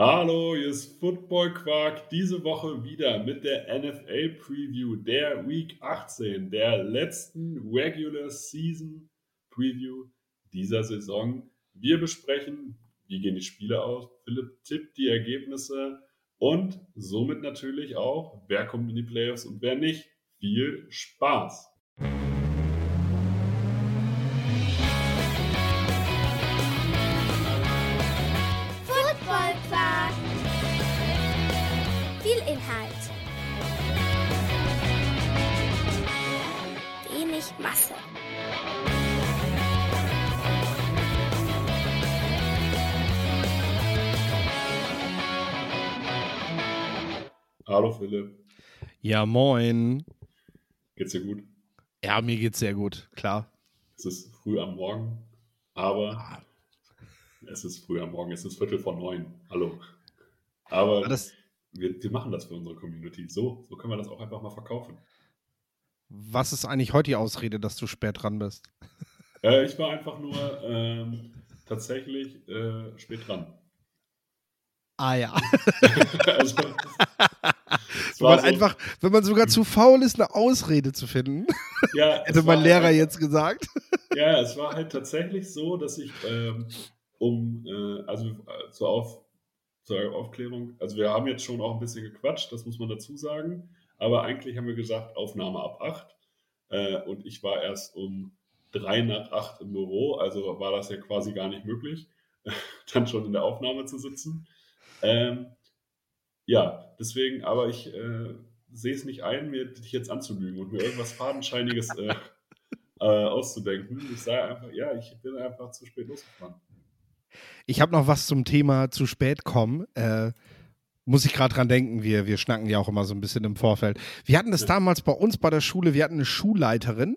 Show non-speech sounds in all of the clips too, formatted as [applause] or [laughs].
Hallo, hier ist Football Quark. Diese Woche wieder mit der NFL Preview der Week 18, der letzten Regular Season Preview dieser Saison. Wir besprechen, wie gehen die Spiele aus. Philipp tippt die Ergebnisse und somit natürlich auch, wer kommt in die Playoffs und wer nicht. Viel Spaß! Viel Inhalt. Wenig Masse. Hallo Philipp, Ja, moin. geht's dir gut? Ja, mir geht's sehr gut, klar. Es ist früh am Morgen, aber es ist früh am Morgen, es ist Viertel vor neun. Hallo. Aber das, wir, wir machen das für unsere Community. So, so können wir das auch einfach mal verkaufen. was ist eigentlich heute die Ausrede, dass du spät dran bist? [laughs] Äh, ich war einfach nur ähm, tatsächlich äh, spät dran. Ah ja. [laughs] also, [laughs] es Wenn man so- einfach, wenn man sogar zu faul ist, eine Ausrede zu finden, ja, hätte mein Lehrer halt- jetzt gesagt. Ja, es war halt tatsächlich so, dass ich ähm, um, äh, also äh, zur, Auf, zur Aufklärung, also wir haben jetzt schon auch ein bisschen gequatscht, das muss man dazu sagen, aber eigentlich haben wir gesagt, Aufnahme ab 8 äh, und ich war erst um 3 nach 8 im Büro, also war das ja quasi gar nicht möglich, [laughs] dann schon in der Aufnahme zu sitzen. Ähm, ja, deswegen, aber ich äh, sehe es nicht ein, mir dich jetzt anzulügen und mir irgendwas Fadenscheiniges äh, [laughs] äh, auszudenken. Ich sage einfach, ja, ich bin einfach zu spät losgefahren. Ich habe noch was zum Thema zu spät kommen. Äh, muss ich gerade dran denken, wir, wir schnacken ja auch immer so ein bisschen im Vorfeld. Wir hatten das Ja. damals bei uns bei der Schule, wir hatten eine Schulleiterin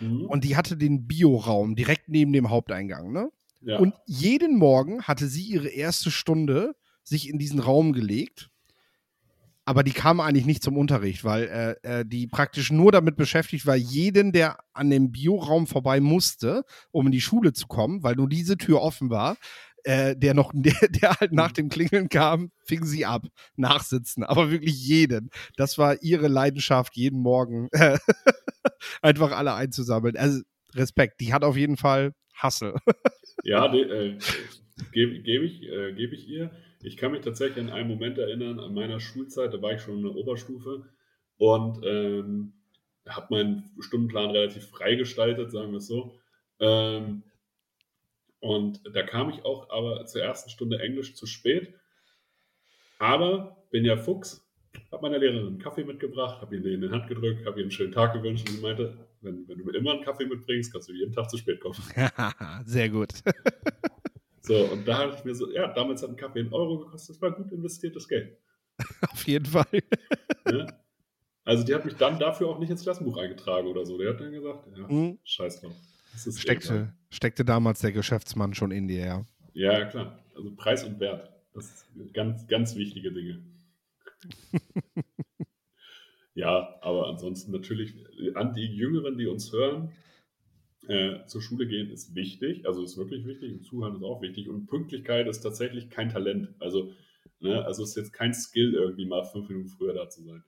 Mhm. und die hatte den Bioraum direkt neben dem Haupteingang, ne? ja. Und jeden Morgen hatte sie ihre erste Stunde sich in diesen Raum gelegt. Aber die kam eigentlich nicht zum Unterricht, weil äh, äh, die praktisch nur damit beschäftigt war, jeden, der an dem Bioraum vorbei musste, um in die Schule zu kommen, weil nur diese Tür offen war, äh, der noch, [laughs] der, der halt nach dem Klingeln kam, fing sie ab, nachsitzen. Aber wirklich jeden. Das war ihre Leidenschaft, jeden Morgen äh, [laughs] einfach alle einzusammeln. Also Respekt. Die hat auf jeden Fall Hassel. Ja, de, äh, gebe geb ich, äh, geb ich ihr. Ich kann mich tatsächlich an einen Moment erinnern, an meiner Schulzeit, da war ich schon in der Oberstufe und ähm, habe meinen Stundenplan relativ frei gestaltet, sagen wir es so. Ähm, und da kam ich auch aber zur ersten Stunde Englisch zu spät. Aber bin ja Fuchs, habe meiner Lehrerin einen Kaffee mitgebracht, habe ihr den in die Hand gedrückt, habe ihr einen schönen Tag gewünscht und sie meinte, wenn, wenn du mir immer einen Kaffee mitbringst, kannst du jeden Tag zu spät kommen. [laughs] Sehr gut. So, und da habe ich mir so, ja, damals hat ein Kaffee einen Euro gekostet, das war gut investiertes Geld. [laughs] Auf jeden Fall. Ne? Also die hat mich dann dafür auch nicht ins Klassenbuch eingetragen oder so. Der hat dann gesagt, ja, Mhm. scheiß drauf. Das ist egal. Steckte, steckte damals der Geschäftsmann schon in dir, ja. Ja, klar. Also Preis und Wert. Das sind ganz, ganz wichtige Dinge. [laughs] ja, aber ansonsten natürlich an die Jüngeren, die uns hören, äh, zur Schule gehen ist wichtig, also ist wirklich wichtig und Zuhören ist auch wichtig und Pünktlichkeit ist tatsächlich kein Talent. Also, ne, also ist jetzt kein Skill, irgendwie mal fünf Minuten früher da zu sein.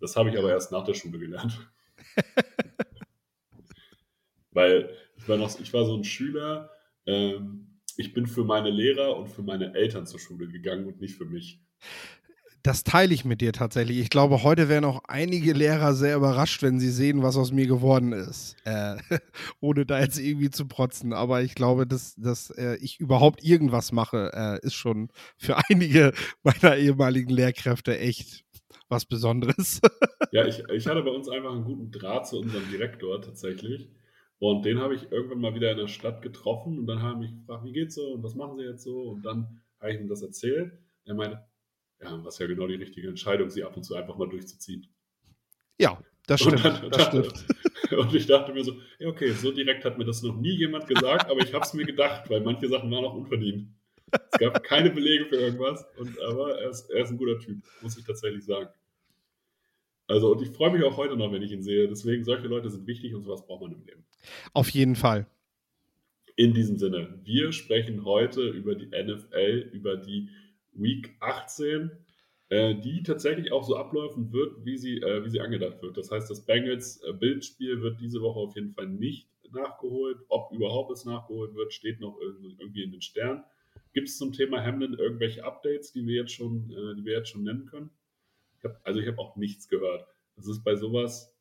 Das habe ich aber erst nach der Schule gelernt. [laughs] Weil ich war noch, ich war so ein Schüler, ähm, ich bin für meine Lehrer und für meine Eltern zur Schule gegangen und nicht für mich. Das teile ich mit dir tatsächlich. Ich glaube, heute wären auch einige Lehrer sehr überrascht, wenn sie sehen, was aus mir geworden ist. Äh, [laughs] ohne da jetzt irgendwie zu protzen. Aber ich glaube, dass, dass äh, ich überhaupt irgendwas mache, äh, ist schon für [laughs] einige meiner ehemaligen Lehrkräfte echt was Besonderes. [laughs] Ja, ich, ich hatte bei uns einfach einen guten Draht zu unserem Direktor tatsächlich. Und den habe ich irgendwann mal wieder in der Stadt getroffen und dann haben mich gefragt, wie geht's so und was machen sie jetzt so? Und dann habe ich ihm das erzählt. Er meinte, ja, was ja genau die richtige Entscheidung, sie ab und zu einfach mal durchzuziehen. ja, das Und stimmt. dann- Das stimmt. [laughs] Und ich dachte mir so, ja, okay, so direkt hat mir das noch nie jemand gesagt, aber ich habe es mir gedacht, weil manche Sachen waren auch unverdient. Es gab keine Belege für irgendwas, und, aber er ist, er ist ein guter Typ, muss ich tatsächlich sagen. Also, und ich freue mich auch heute noch, wenn ich ihn sehe. Deswegen, solche Leute sind wichtig und sowas braucht man im Leben. Auf jeden Fall. In diesem Sinne, wir sprechen heute über die NFL, über die Week 18, äh, die tatsächlich auch so ablaufen wird, wie sie, äh, wie sie angedacht wird. Das heißt, das Bengals-Bildspiel wird diese Woche auf jeden Fall nicht nachgeholt. Ob überhaupt es nachgeholt wird, steht noch irgendwie in den Sternen. Gibt es zum Thema Hamlin irgendwelche Updates, die wir jetzt schon, äh, die wir jetzt schon nennen können? Ich hab, also ich habe auch nichts gehört. Das ist bei sowas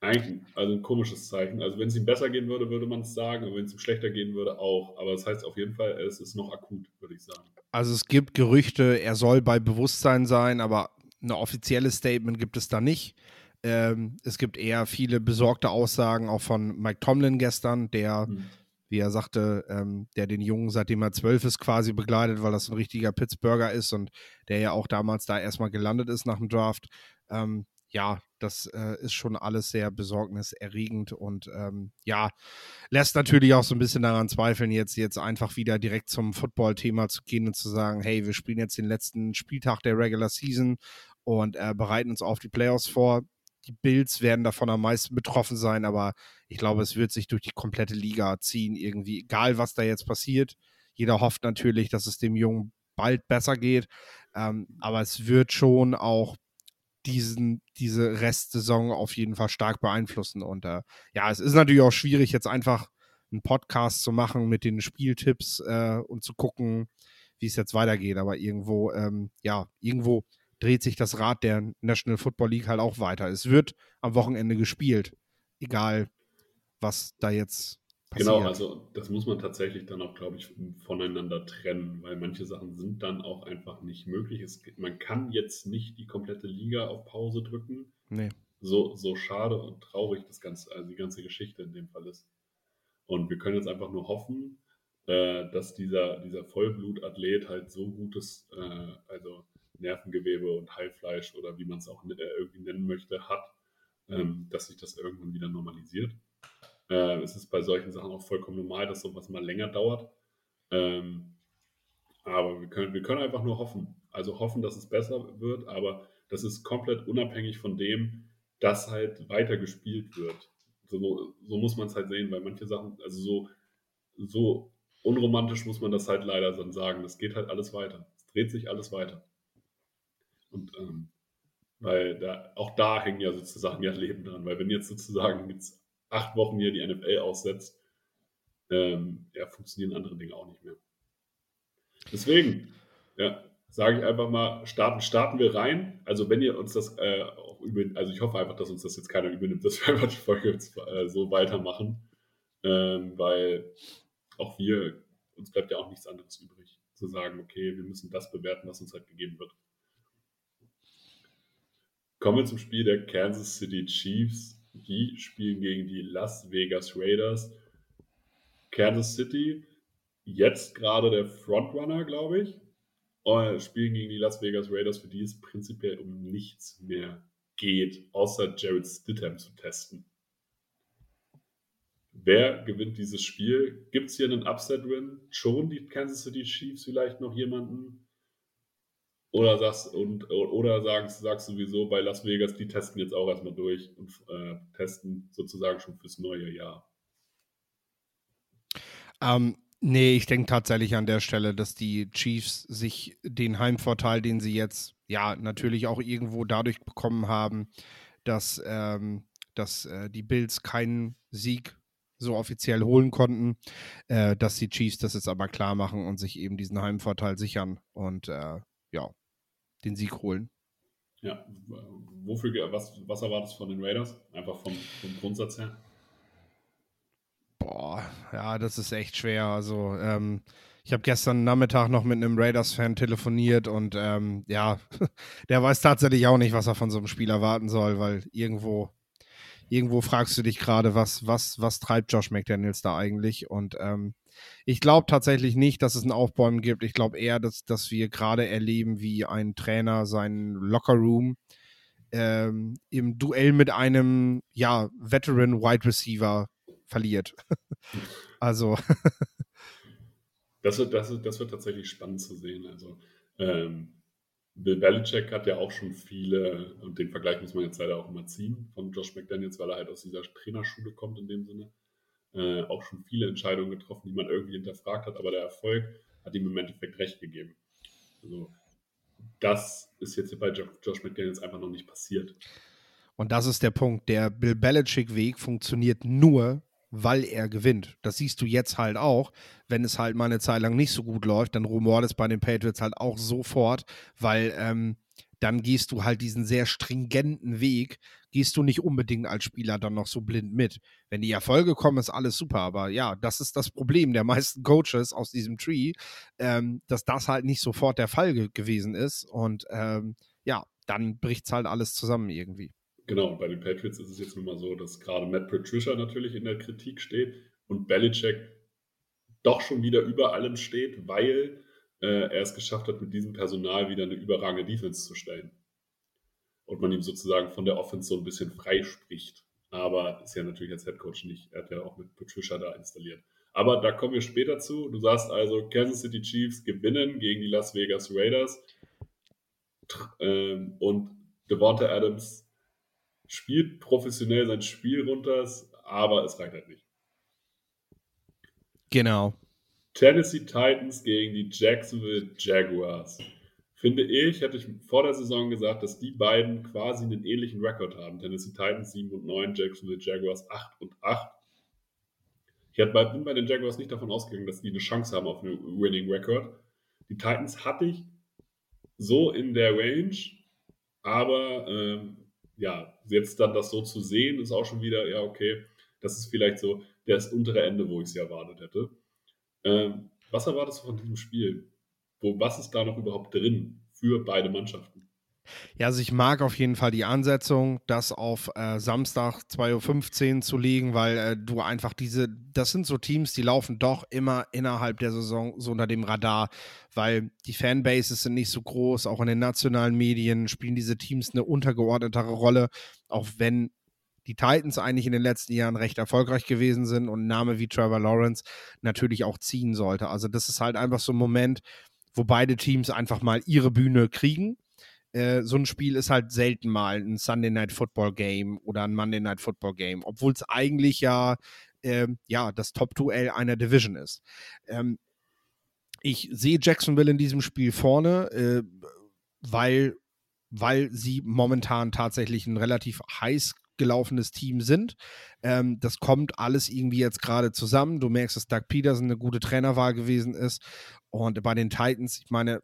eigentlich also ein komisches Zeichen. Also wenn es ihm besser gehen würde, würde man es sagen, aber wenn es ihm schlechter gehen würde, auch. Aber das heißt auf jeden Fall, es ist noch akut, würde ich sagen. Also es gibt Gerüchte, er soll bei Bewusstsein sein, aber ein offizielles Statement gibt es da nicht. Ähm, es gibt eher viele besorgte Aussagen, auch von Mike Tomlin gestern, der, hm. wie er sagte, ähm, der den Jungen, seitdem er zwölf ist, quasi begleitet, weil das ein richtiger Pittsburgher ist und der ja auch damals da erstmal gelandet ist nach dem Draft. Ähm, ja, das äh, ist schon alles sehr besorgniserregend und ähm, ja, lässt natürlich auch so ein bisschen daran zweifeln, jetzt, jetzt einfach wieder direkt zum Football-Thema zu gehen und zu sagen, hey, wir spielen jetzt den letzten Spieltag der Regular Season und äh, bereiten uns auf die Playoffs vor. Die Bills werden davon am meisten betroffen sein, aber ich glaube, es wird sich durch die komplette Liga ziehen, irgendwie, egal was da jetzt passiert. Jeder hofft natürlich, dass es dem Jungen bald besser geht, ähm, aber es wird schon auch diesen, diese Restsaison auf jeden Fall stark beeinflussen. Und äh, ja, es ist natürlich auch schwierig, jetzt einfach einen Podcast zu machen mit den Spieltipps äh, und zu gucken, wie es jetzt weitergeht. Aber irgendwo, ähm, ja, irgendwo dreht sich das Rad der National Football League halt auch weiter. Es wird am Wochenende gespielt, egal was da jetzt Genau, also das muss man tatsächlich dann auch, glaube ich, voneinander trennen, weil manche Sachen sind dann auch einfach nicht möglich. Es, man kann jetzt nicht die komplette Liga auf Pause drücken. Nee. So, so schade und traurig das ganze, also die ganze Geschichte in dem Fall ist. Und wir können jetzt einfach nur hoffen, äh, dass dieser, dieser Vollblutathlet halt so gutes, äh, also Nervengewebe und Heilfleisch oder wie man es auch äh, irgendwie nennen möchte, hat, ähm, dass sich das irgendwann wieder normalisiert. Äh, es ist bei solchen Sachen auch vollkommen normal, dass sowas mal länger dauert. Ähm, aber wir können, wir können einfach nur hoffen. Also hoffen, dass es besser wird, aber das ist komplett unabhängig von dem, dass halt weiter gespielt wird. So, so muss man es halt sehen, weil manche Sachen, also so, so unromantisch muss man das halt leider dann sagen. Das geht halt alles weiter. Es dreht sich alles weiter. Und ähm, weil da, auch da hängen ja sozusagen ja Leben dran, weil wenn jetzt sozusagen jetzt acht Wochen hier die NFL aussetzt, ähm, ja, funktionieren andere Dinge auch nicht mehr. Deswegen, ja, sage ich einfach mal, starten, starten wir rein. Also wenn ihr uns das äh, auch über, also ich hoffe einfach, dass uns das jetzt keiner übernimmt, [laughs] dass wir einfach die Folge jetzt, äh, so weitermachen, ähm, weil auch wir, uns bleibt ja auch nichts anderes übrig, zu sagen, okay, wir müssen das bewerten, was uns halt gegeben wird. Kommen wir zum Spiel der Kansas City Chiefs die spielen gegen die Las Vegas Raiders. Kansas City, jetzt gerade der Frontrunner, glaube ich. Und spielen gegen die Las Vegas Raiders, für die es prinzipiell um nichts mehr geht, außer Jared Stidham zu testen. Wer gewinnt dieses Spiel? Gibt es hier einen Upset-Win? Schon die Kansas City Chiefs vielleicht noch jemanden? Oder sagst, und, oder sagst, sagst sowieso bei Las Vegas, die testen jetzt auch erstmal durch und äh, testen sozusagen schon fürs neue Jahr? Ähm, nee, ich denke tatsächlich an der Stelle, dass die Chiefs sich den Heimvorteil, den sie jetzt ja natürlich auch irgendwo dadurch bekommen haben, dass, ähm, dass äh, die Bills keinen Sieg so offiziell holen konnten, äh, dass die Chiefs das jetzt aber klar machen und sich eben diesen Heimvorteil sichern. Und äh, ja, den Sieg holen. Ja, wofür, was, was erwartest du von den Raiders? Einfach vom, vom Grundsatz her? Boah, ja, das ist echt schwer. Also, ähm, ich habe gestern Nachmittag noch mit einem Raiders-Fan telefoniert und ähm, ja, [laughs] der weiß tatsächlich auch nicht, was er von so einem Spiel erwarten soll, weil irgendwo, irgendwo fragst du dich gerade, was, was, was treibt Josh McDaniels da eigentlich? Und ähm, ich glaube tatsächlich nicht, dass es ein Aufbäumen gibt. Ich glaube eher, dass, dass wir gerade erleben, wie ein Trainer seinen Lockerroom ähm, im Duell mit einem ja, Veteran Wide Receiver verliert. [laughs] also. das, wird, das, das wird tatsächlich spannend zu sehen. Also, ähm, Bill Belichick hat ja auch schon viele, und den Vergleich muss man jetzt leider auch immer ziehen, von Josh McDaniels, weil er halt aus dieser Trainerschule kommt in dem Sinne äh, auch schon viele Entscheidungen getroffen, die man irgendwie hinterfragt hat, aber der Erfolg hat ihm im Endeffekt recht gegeben. Also, das ist jetzt bei Josh McDaniels einfach noch nicht passiert. Und das ist der Punkt. Der Bill Belichick-Weg funktioniert nur, weil er gewinnt. Das siehst du jetzt halt auch. Wenn es halt mal eine Zeit lang nicht so gut läuft, dann rumort es bei den Patriots halt auch sofort, weil ähm, dann gehst du halt diesen sehr stringenten Weg, gehst du nicht unbedingt als Spieler dann noch so blind mit. Wenn die Erfolge kommen, ist alles super, aber ja, das ist das Problem der meisten [laughs] Coaches aus diesem Tree, ähm, dass das halt nicht sofort der Fall ge gewesen ist und ähm, ja, dann bricht es halt alles zusammen irgendwie. Genau, bei den Patriots ist es jetzt nun mal so, dass gerade Matt Patricia natürlich in der Kritik steht und Belichick doch schon wieder über allem steht, weil er es geschafft hat, mit diesem Personal wieder eine überragende Defense zu stellen. Und man ihm sozusagen von der Offense so ein bisschen freispricht. Aber ist ja natürlich als Headcoach nicht. Er hat ja auch mit Patricia da installiert. Aber da kommen wir später zu. Du sagst also, Kansas City Chiefs gewinnen gegen die Las Vegas Raiders. Ähm, und Devonta Adams spielt professionell sein Spiel runter, aber es reicht halt nicht. Genau. Tennessee Titans gegen die Jacksonville Jaguars. Finde ich, hätte ich vor der Saison gesagt, dass die beiden quasi einen ähnlichen Rekord haben. Tennessee Titans 7 und 9, Jacksonville Jaguars 8 und 8. Ich bin bei den Jaguars nicht davon ausgegangen, dass die eine Chance haben auf einen Winning Record. Die Titans hatte ich so in der Range, aber ähm, ja, jetzt dann das so zu sehen, ist auch schon wieder, ja, okay, das ist vielleicht so das untere Ende, wo ich es erwartet hätte. Ähm, was erwartest du von diesem Spiel? Wo, was ist da noch überhaupt drin für beide Mannschaften? Ja, also ich mag auf jeden Fall die Ansetzung, das auf äh, Samstag 2.15 Uhr zu legen, weil äh, du einfach diese, das sind so Teams, die laufen doch immer innerhalb der Saison so unter dem Radar, weil die Fanbases sind nicht so groß, auch in den nationalen Medien spielen diese Teams eine untergeordnetere Rolle, auch wenn die Titans eigentlich in den letzten Jahren recht erfolgreich gewesen sind und ein Name wie Trevor Lawrence natürlich auch ziehen sollte. Also das ist halt einfach so ein Moment, wo beide Teams einfach mal ihre Bühne kriegen. Äh, so ein Spiel ist halt selten mal ein Sunday Night Football Game oder ein Monday Night Football Game, obwohl es eigentlich ja, äh, ja das Top-Duell einer Division ist. Ähm, ich sehe Jacksonville in diesem Spiel vorne, äh, weil, weil sie momentan tatsächlich ein relativ heiß gelaufenes Team sind. Ähm, das kommt alles irgendwie jetzt gerade zusammen. Du merkst, dass Doug Peterson eine gute Trainerwahl gewesen ist. Und bei den Titans, ich meine,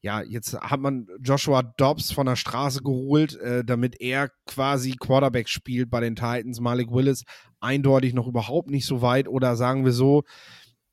ja, jetzt hat man Joshua Dobbs von der Straße geholt, äh, damit er quasi Quarterback spielt bei den Titans. Malik Willis eindeutig noch überhaupt nicht so weit oder sagen wir so,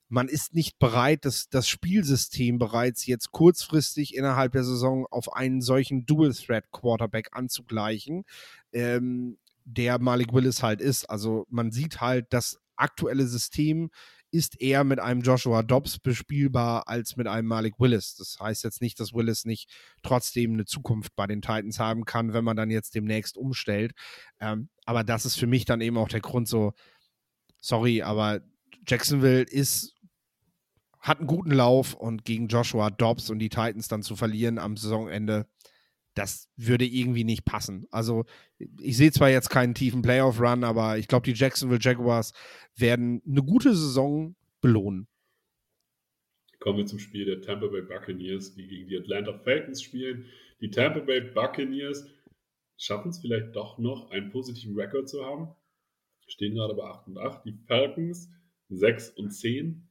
man ist nicht bereit, das, das Spielsystem bereits jetzt kurzfristig innerhalb der Saison auf einen solchen Dual-Threat-Quarterback anzugleichen. Ähm, der Malik Willis halt ist. Also man sieht halt, das aktuelle System ist eher mit einem Joshua Dobbs bespielbar als mit einem Malik Willis. Das heißt jetzt nicht, dass Willis nicht trotzdem eine Zukunft bei den Titans haben kann, wenn man dann jetzt demnächst umstellt. Ähm, aber das ist für mich dann eben auch der Grund so, sorry, aber Jacksonville ist hat einen guten Lauf und gegen Joshua Dobbs und die Titans dann zu verlieren am Saisonende, das würde irgendwie nicht passen. Also ich sehe zwar jetzt keinen tiefen Playoff-Run, aber ich glaube, die Jacksonville Jaguars werden eine gute Saison belohnen. Kommen wir zum Spiel der Tampa Bay Buccaneers, die gegen die Atlanta Falcons spielen. Die Tampa Bay Buccaneers schaffen es vielleicht doch noch, einen positiven Rekord zu haben. Stehen gerade bei 8 und 8. Die Falcons 6 und 10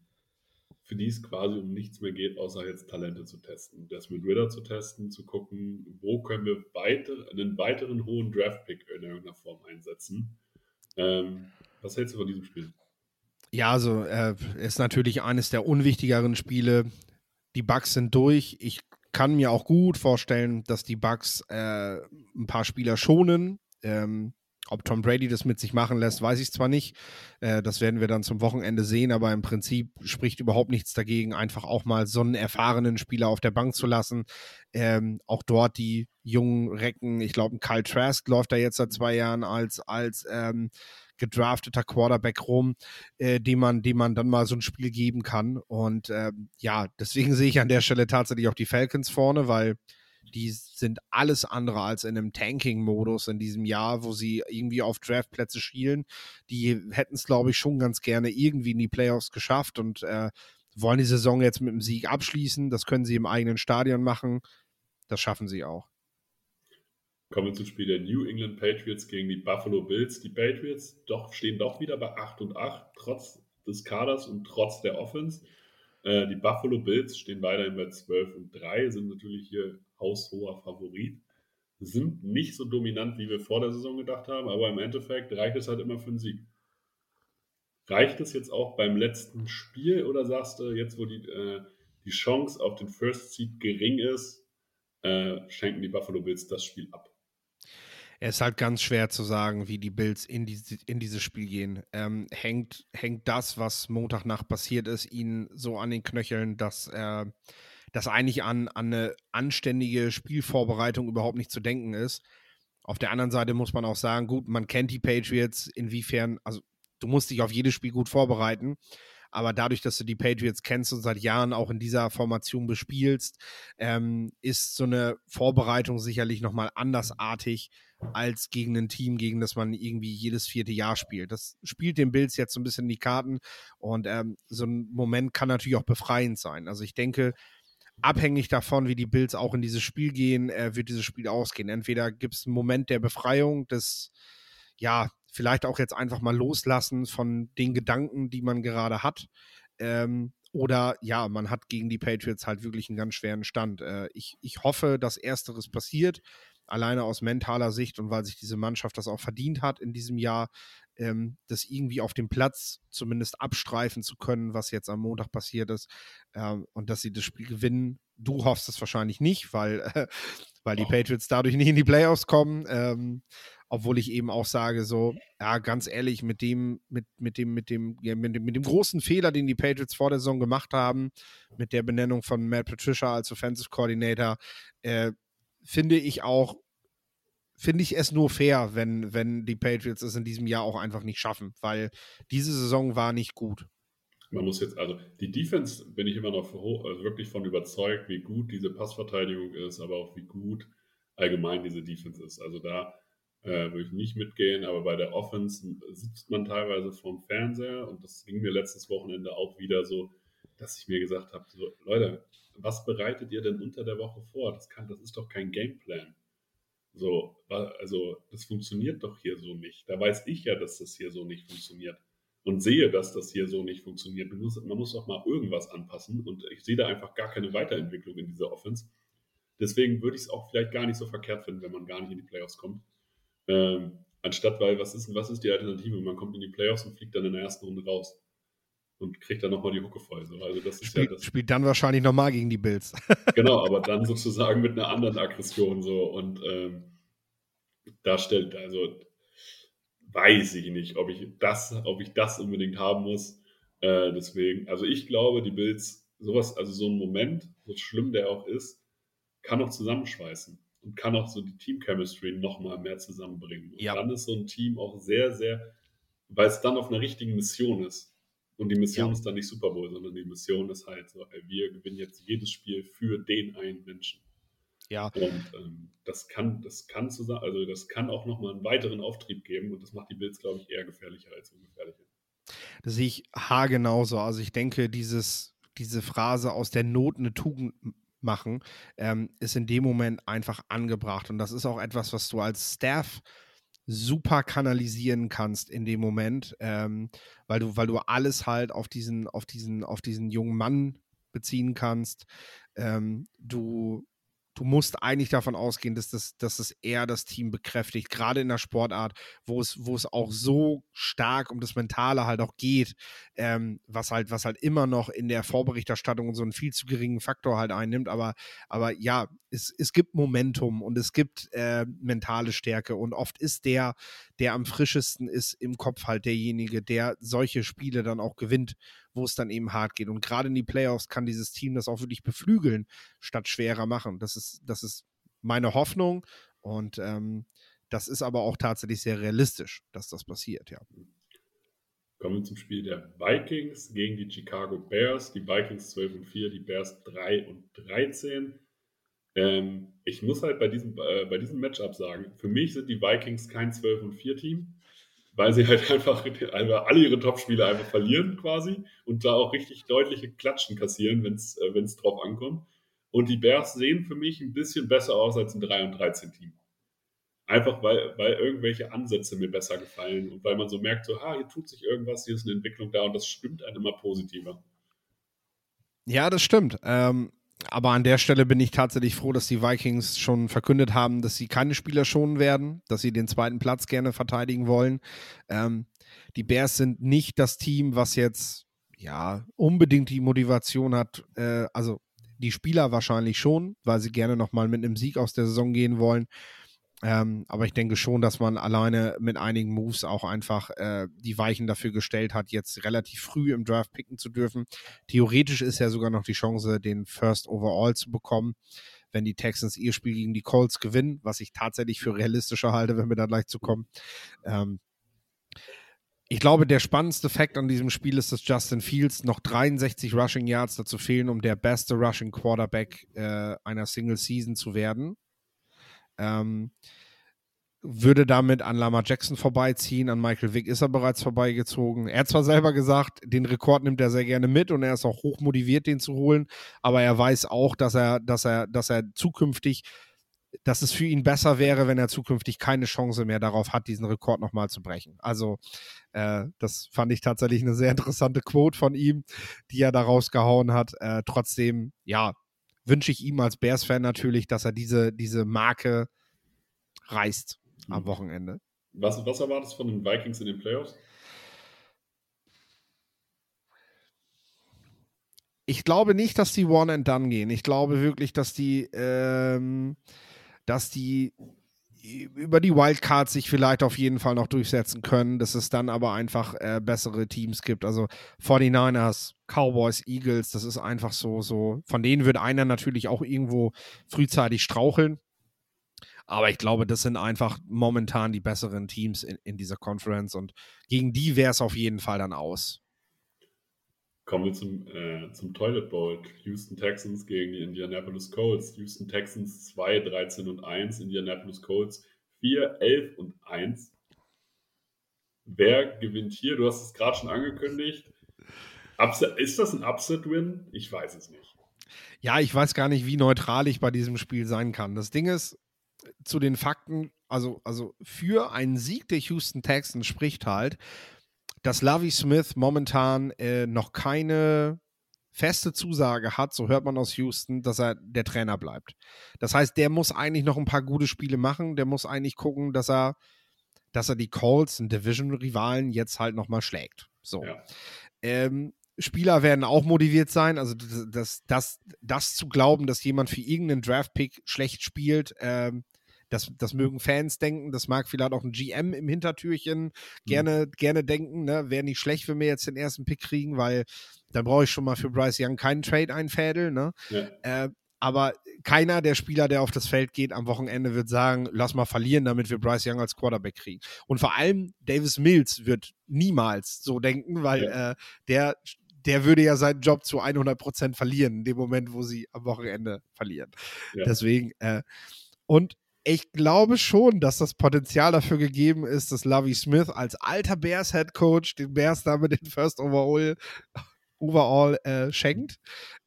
für die es quasi um nichts mehr geht, außer jetzt Talente zu testen. Das mit Ritter zu testen, zu gucken, wo können wir weiter, einen weiteren hohen Draft-Pick in irgendeiner Form einsetzen. Ähm, was hältst du von diesem Spiel? Ja, also äh, ist natürlich eines der unwichtigeren Spiele. Die Bugs sind durch. Ich kann mir auch gut vorstellen, dass die Bugs äh, ein paar Spieler schonen. Ähm, ob Tom Brady das mit sich machen lässt, weiß ich zwar nicht. Äh, das werden wir dann zum Wochenende sehen, aber im Prinzip spricht überhaupt nichts dagegen, einfach auch mal so einen erfahrenen Spieler auf der Bank zu lassen. Ähm, auch dort die jungen Recken, ich glaube, Kyle Trask läuft da jetzt seit zwei Jahren als, als ähm, gedrafteter Quarterback rum, äh, dem man, dem man dann mal so ein Spiel geben kann. Und ähm, ja, deswegen [laughs] sehe ich an der Stelle tatsächlich auch die Falcons vorne, weil die sind alles andere als in einem Tanking-Modus in diesem Jahr, wo sie irgendwie auf Draftplätze schielen. Die hätten es, glaube ich, schon ganz gerne irgendwie in die Playoffs geschafft und äh, wollen die Saison jetzt mit einem Sieg abschließen. Das können sie im eigenen Stadion machen. Das schaffen sie auch. Kommen wir zum Spiel der New England Patriots gegen die Buffalo Bills. Die Patriots doch, stehen doch wieder bei 8 und 8, trotz des Kaders und trotz der Offense. Äh, die Buffalo Bills stehen weiterhin bei 12 und 3, sind natürlich hier haushoher Favorit. Sind nicht so dominant, wie wir vor der Saison gedacht haben, aber im Endeffekt reicht es halt immer für einen Sieg. Reicht es jetzt auch beim letzten Spiel oder sagst du, jetzt wo die, äh, die Chance auf den First Seed gering ist, äh, schenken die Buffalo Bills das Spiel ab? Es ist halt ganz schwer zu sagen, wie die Bills in, diese, in dieses Spiel gehen. Ähm, hängt, hängt das, was Montagnacht passiert ist, ihnen so an den Knöcheln, dass, äh, dass eigentlich an, an eine anständige Spielvorbereitung überhaupt nicht zu denken ist. Auf der anderen Seite muss man auch sagen, gut, man kennt die Patriots, inwiefern, also du musst dich auf jedes Spiel gut vorbereiten. Aber dadurch, dass du die Patriots kennst und seit Jahren auch in dieser Formation bespielst, ähm, ist so eine Vorbereitung sicherlich nochmal andersartig als gegen ein Team, gegen das man irgendwie jedes vierte Jahr spielt. Das spielt den Bills jetzt so ein bisschen in die Karten und ähm, so ein Moment kann natürlich auch befreiend sein. Also ich denke, abhängig davon, wie die Bills auch in dieses Spiel gehen, äh, wird dieses Spiel ausgehen. Entweder gibt es einen Moment der Befreiung, des, ja, vielleicht auch jetzt einfach mal loslassen von den Gedanken, die man gerade hat. Ähm, oder ja, man hat gegen die Patriots halt wirklich einen ganz schweren Stand. Äh, ich, ich hoffe, dass Ersteres passiert, alleine aus mentaler Sicht und weil sich diese Mannschaft das auch verdient hat in diesem Jahr, ähm, das irgendwie auf dem Platz zumindest abstreifen zu können, was jetzt am Montag passiert ist ähm, und dass sie das Spiel gewinnen. Du hoffst es wahrscheinlich nicht, weil, äh, weil die Patriots dadurch nicht in die Playoffs kommen. Ähm, obwohl ich eben auch sage, so, ja, ganz ehrlich, mit dem, mit, mit dem, mit dem, ja, mit dem, mit dem großen Fehler, den die Patriots vor der Saison gemacht haben, mit der Benennung von Matt Patricia als Offensive Coordinator, äh, finde ich auch, finde ich es nur fair, wenn, wenn die Patriots es in diesem Jahr auch einfach nicht schaffen, weil diese Saison war nicht gut. Man muss jetzt, also die Defense bin ich immer noch also wirklich von überzeugt, wie gut diese Passverteidigung ist, aber auch wie gut allgemein diese Defense ist. Also da äh, würde ich nicht mitgehen, aber bei der Offense sitzt man teilweise vorm Fernseher und das ging mir letztes Wochenende auch wieder so, dass ich mir gesagt habe, so, Leute, was bereitet ihr denn unter der Woche vor? Das, kann, das ist doch kein Gameplan. So, also das funktioniert doch hier so nicht. Da weiß ich ja, dass das hier so nicht funktioniert und sehe, dass das hier so nicht funktioniert. Man muss, man muss doch mal irgendwas anpassen und ich sehe da einfach gar keine Weiterentwicklung in dieser Offense. Deswegen würde ich es auch vielleicht gar nicht so verkehrt finden, wenn man gar nicht in die Playoffs kommt. Ähm, anstatt, weil was ist, was ist die Alternative? Man kommt in die Playoffs und fliegt dann in der ersten Runde raus und kriegt dann nochmal die Hucke voll. So. Also das ist spielt, ja das, spielt dann wahrscheinlich nochmal gegen die Bills. [laughs] genau, aber dann sozusagen mit einer anderen Aggression so und ähm, da stellt, also weiß ich nicht, ob ich das, ob ich das unbedingt haben muss. Äh, deswegen, also ich glaube, die Bills, sowas, also so ein Moment, so schlimm der auch ist, kann auch zusammenschweißen und kann auch so die Team-Chemistry nochmal mehr zusammenbringen. Und ja. dann ist so ein Team auch sehr, sehr, weil es dann auf einer richtigen Mission ist. Und die Mission ja. ist dann nicht Super Bowl, sondern die Mission ist halt so, ey, wir gewinnen jetzt jedes Spiel für den einen Menschen. Ja. Und ähm, das kann, das kann zusammen, also das kann auch nochmal einen weiteren Auftrieb geben und das macht die Bills, glaube ich, eher gefährlicher als ungefährlicher. Das sehe ich haargenauso. Also ich denke, dieses, diese Phrase aus der Not eine Tugend machen, ähm, ist in dem Moment einfach angebracht. Und das ist auch etwas, was du als Staff super kanalisieren kannst in dem Moment, ähm, weil du, weil du alles halt auf diesen, auf diesen, auf diesen jungen Mann beziehen kannst. Ähm, du du musst eigentlich davon ausgehen, dass das, dass das eher das Team bekräftigt, gerade in der Sportart, wo es, wo es auch so stark um das Mentale halt auch geht, ähm, was halt, was halt immer noch in der Vorberichterstattung so einen viel zu geringen Faktor halt einnimmt. Aber, aber ja, es, es gibt Momentum und es gibt äh, mentale Stärke und oft ist der, der am frischesten ist im Kopf halt derjenige, der solche Spiele dann auch gewinnt wo es dann eben hart geht. Und gerade in die Playoffs kann dieses Team das auch wirklich beflügeln, statt schwerer machen. Das ist, das ist meine Hoffnung und ähm, das ist aber auch tatsächlich sehr realistisch, dass das passiert, ja. Kommen wir zum Spiel der Vikings gegen die Chicago Bears. Die Vikings 12 und 4, die Bears 3 und 13. Ähm, ich muss halt bei diesem, äh, bei diesem Matchup sagen, für mich sind die Vikings kein 12 und 4 Team. Weil sie halt [laughs] einfach, einfach alle ihre Topspiele einfach verlieren quasi und da auch richtig deutliche Klatschen kassieren, wenn es äh, drauf ankommt. Und die Bears sehen für mich ein bisschen besser aus als ein 3 und 13 Team. Einfach weil, weil irgendwelche Ansätze mir besser gefallen und weil man so merkt, so, ha, hier tut sich irgendwas, hier ist eine Entwicklung da und das stimmt einem immer positiver. Ja, das stimmt. Ähm, aber an der Stelle bin ich tatsächlich froh, dass die Vikings schon verkündet haben, dass sie keine Spieler schonen werden, dass sie den zweiten Platz gerne verteidigen wollen. Ähm, die Bears sind nicht das Team, was jetzt ja unbedingt die Motivation hat. Äh, also die Spieler wahrscheinlich schon, weil sie gerne nochmal mit einem Sieg aus der Saison gehen wollen. Ähm, aber ich denke schon, dass man alleine mit einigen Moves auch einfach äh, die Weichen dafür gestellt hat, jetzt relativ früh im Draft picken zu dürfen. Theoretisch ist ja sogar noch die Chance, den First Overall zu bekommen, wenn die Texans ihr Spiel gegen die Colts gewinnen, was ich tatsächlich für realistischer halte, wenn wir da gleich zu kommen. Ähm, ich glaube, der spannendste Fakt an diesem Spiel ist, dass Justin Fields noch 63 Rushing Yards dazu fehlen, um der beste Rushing Quarterback äh, einer Single Season zu werden. Ähm, würde damit an Lama Jackson vorbeiziehen, an Michael Vick ist er bereits vorbeigezogen. Er hat zwar selber gesagt, den Rekord nimmt er sehr gerne mit und er ist auch hoch motiviert, den zu holen, aber er weiß auch, dass er, dass er, dass er zukünftig, dass es für ihn besser wäre, wenn er zukünftig keine Chance mehr darauf hat, diesen Rekord nochmal zu brechen. Also, äh, das fand ich tatsächlich eine sehr interessante Quote von ihm, die er da rausgehauen hat. Äh, trotzdem, ja, wünsche ich ihm als Bears-Fan natürlich, dass er diese, diese Marke reißt am mhm. Wochenende. Was, was erwartest du von den Vikings in den Playoffs? Ich glaube nicht, dass die One and Done gehen. Ich glaube wirklich, dass die, ähm, dass die über die Wildcards sich vielleicht auf jeden Fall noch durchsetzen können, dass es dann aber einfach äh, bessere Teams gibt. Also 49ers, Cowboys, Eagles, das ist einfach so, so. Von denen wird einer natürlich auch irgendwo frühzeitig straucheln. Aber ich glaube, das sind einfach momentan die besseren Teams in, in dieser Conference und gegen die wäre es auf jeden Fall dann aus. Kommen wir zum, äh, zum Toilet Bowl. Houston Texans gegen die Indianapolis Colts. Houston Texans 2, 13 und 1. Indianapolis Colts 4, 11 und 1. Wer gewinnt hier? Du hast es gerade schon angekündigt. Upset, ist das ein Upset-Win? Ich weiß es nicht. Ja, ich weiß gar nicht, wie neutral ich bei diesem Spiel sein kann. Das Ding ist, zu den Fakten, also, also für einen Sieg der Houston Texans spricht halt, dass Lovey Smith momentan äh, noch keine feste Zusage hat, so hört man aus Houston, dass er der Trainer bleibt. Das heißt, der muss eigentlich noch ein paar gute Spiele machen, der muss eigentlich gucken, dass er, dass er die Colts, einen Division-Rivalen, jetzt halt nochmal schlägt. So. Ja. Ähm, Spieler werden auch motiviert sein. Also das, das, das zu glauben, dass jemand für irgendeinen Draft-Pick schlecht spielt, ähm, das, das mögen Fans denken, das mag vielleicht auch ein GM im Hintertürchen gerne, mhm. gerne denken, ne? wäre nicht schlecht, wenn wir jetzt den ersten Pick kriegen, weil dann brauche ich schon mal für Bryce Young keinen Trade einfädeln. Ne? Ja. Äh, aber keiner der Spieler, der auf das Feld geht am Wochenende, wird sagen, lass mal verlieren, damit wir Bryce Young als Quarterback kriegen. Und vor allem Davis Mills wird niemals so denken, weil ja. äh, der der würde ja seinen Job zu 100 Prozent verlieren, in dem Moment, wo sie am Wochenende verlieren. Ja. Deswegen, äh, und ich glaube schon, dass das Potenzial dafür gegeben ist, dass Lovey Smith als alter Bears Head Coach den Bears damit den First Overall, Overall äh, schenkt.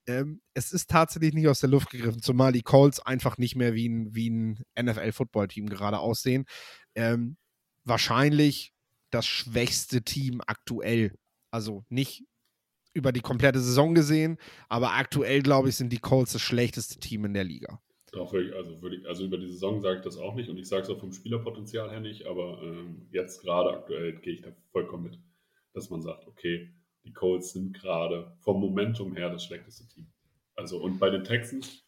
Ähm, es ist tatsächlich nicht aus der Luft gegriffen, zumal die Colts einfach nicht mehr wie ein, wie ein NFL-Football-Team gerade aussehen. Ähm, wahrscheinlich das schwächste Team aktuell. Also nicht über die komplette Saison gesehen, aber aktuell, glaube ich, sind die Colts das schlechteste Team in der Liga. Doch, also, würde ich, also über die Saison sage ich das auch nicht und ich sage es auch vom Spielerpotenzial her nicht, aber ähm, jetzt gerade aktuell gehe ich da vollkommen mit, dass man sagt, okay, die Colts sind gerade vom Momentum her das schlechteste Team. Also und bei den Texans,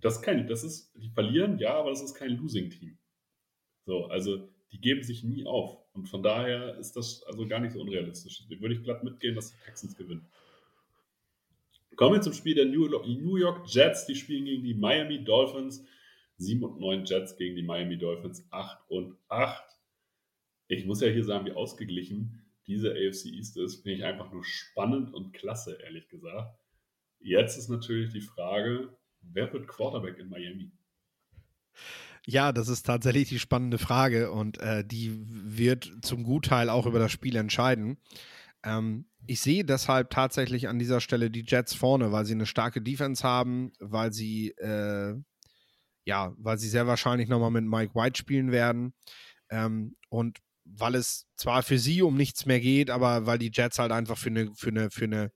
das kein, das ist, die verlieren, ja, aber das ist kein Losing-Team. So, also die geben sich nie auf. Und von daher ist das also gar nicht so unrealistisch. Da würde ich glatt mitgehen, dass die Texans gewinnen. Kommen wir zum Spiel der New York Jets. Die spielen gegen die Miami Dolphins. 7 und 9 Jets gegen die Miami Dolphins. 8 und 8. Ich muss ja hier sagen, wie ausgeglichen diese AFC East ist. Finde ich einfach nur spannend und klasse, ehrlich gesagt. Jetzt ist natürlich die Frage, wer wird Quarterback in Miami? Ja, das ist tatsächlich die spannende Frage und äh, die wird zum Gutteil auch über das Spiel entscheiden. Ähm, ich sehe deshalb tatsächlich an dieser Stelle die Jets vorne, weil sie eine starke Defense haben, weil sie äh, ja, weil sie sehr wahrscheinlich nochmal mit Mike White spielen werden ähm, und weil es zwar für sie um nichts mehr geht, aber weil die Jets halt einfach für eine für eine für eine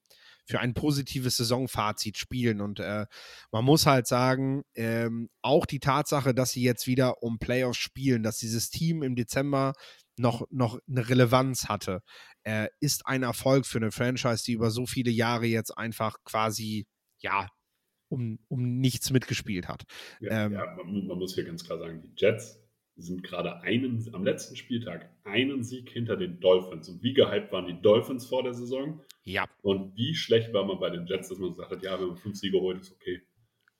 für ein positives Saisonfazit spielen. Und äh, man muss halt sagen, ähm, auch die Tatsache, dass sie jetzt wieder um Playoffs spielen, dass dieses Team im Dezember noch, noch eine Relevanz hatte, äh, ist ein Erfolg für eine Franchise, die über so viele Jahre jetzt einfach quasi, ja, um, um nichts mitgespielt hat. Ja, ähm, ja man, man, muss hier ganz klar sagen, die Jets sind gerade einen, am letzten Spieltag einen Sieg hinter den Dolphins. Und wie gehypt waren die Dolphins vor der Saison? Ja. Und wie schlecht war man bei den Jets, dass man gesagt hat, ja, wenn man fünf Siege holt, ist okay.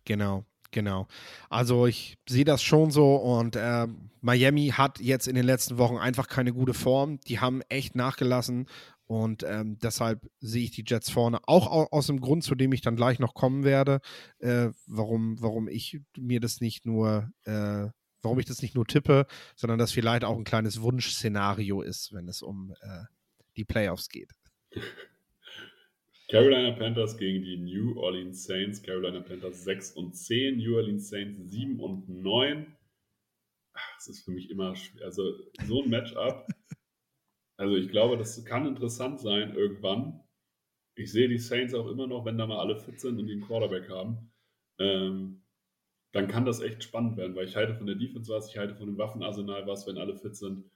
Genau, genau. Also ich sehe das schon so und äh, Miami hat jetzt in den letzten Wochen einfach keine gute Form. Die haben echt nachgelassen und ähm, deshalb sehe ich die Jets vorne, auch aus dem Grund, zu dem ich dann gleich noch kommen werde, äh, warum, warum ich mir das nicht nur äh, warum ich das nicht nur tippe, sondern das vielleicht auch ein kleines Wunschszenario ist, wenn es um äh, die Playoffs geht. Carolina Panthers gegen die New Orleans Saints. Carolina Panthers 6 und 10, New Orleans Saints 7 und 9. Das ist für mich immer schwer. Also so ein Matchup. Also ich glaube, das kann interessant sein irgendwann. Ich sehe die Saints auch immer noch, wenn da mal alle fit sind und die einen Quarterback haben. Ähm, dann kann das echt spannend werden, weil ich halte von der Defense was, ich halte von dem Waffenarsenal was, wenn alle fit sind.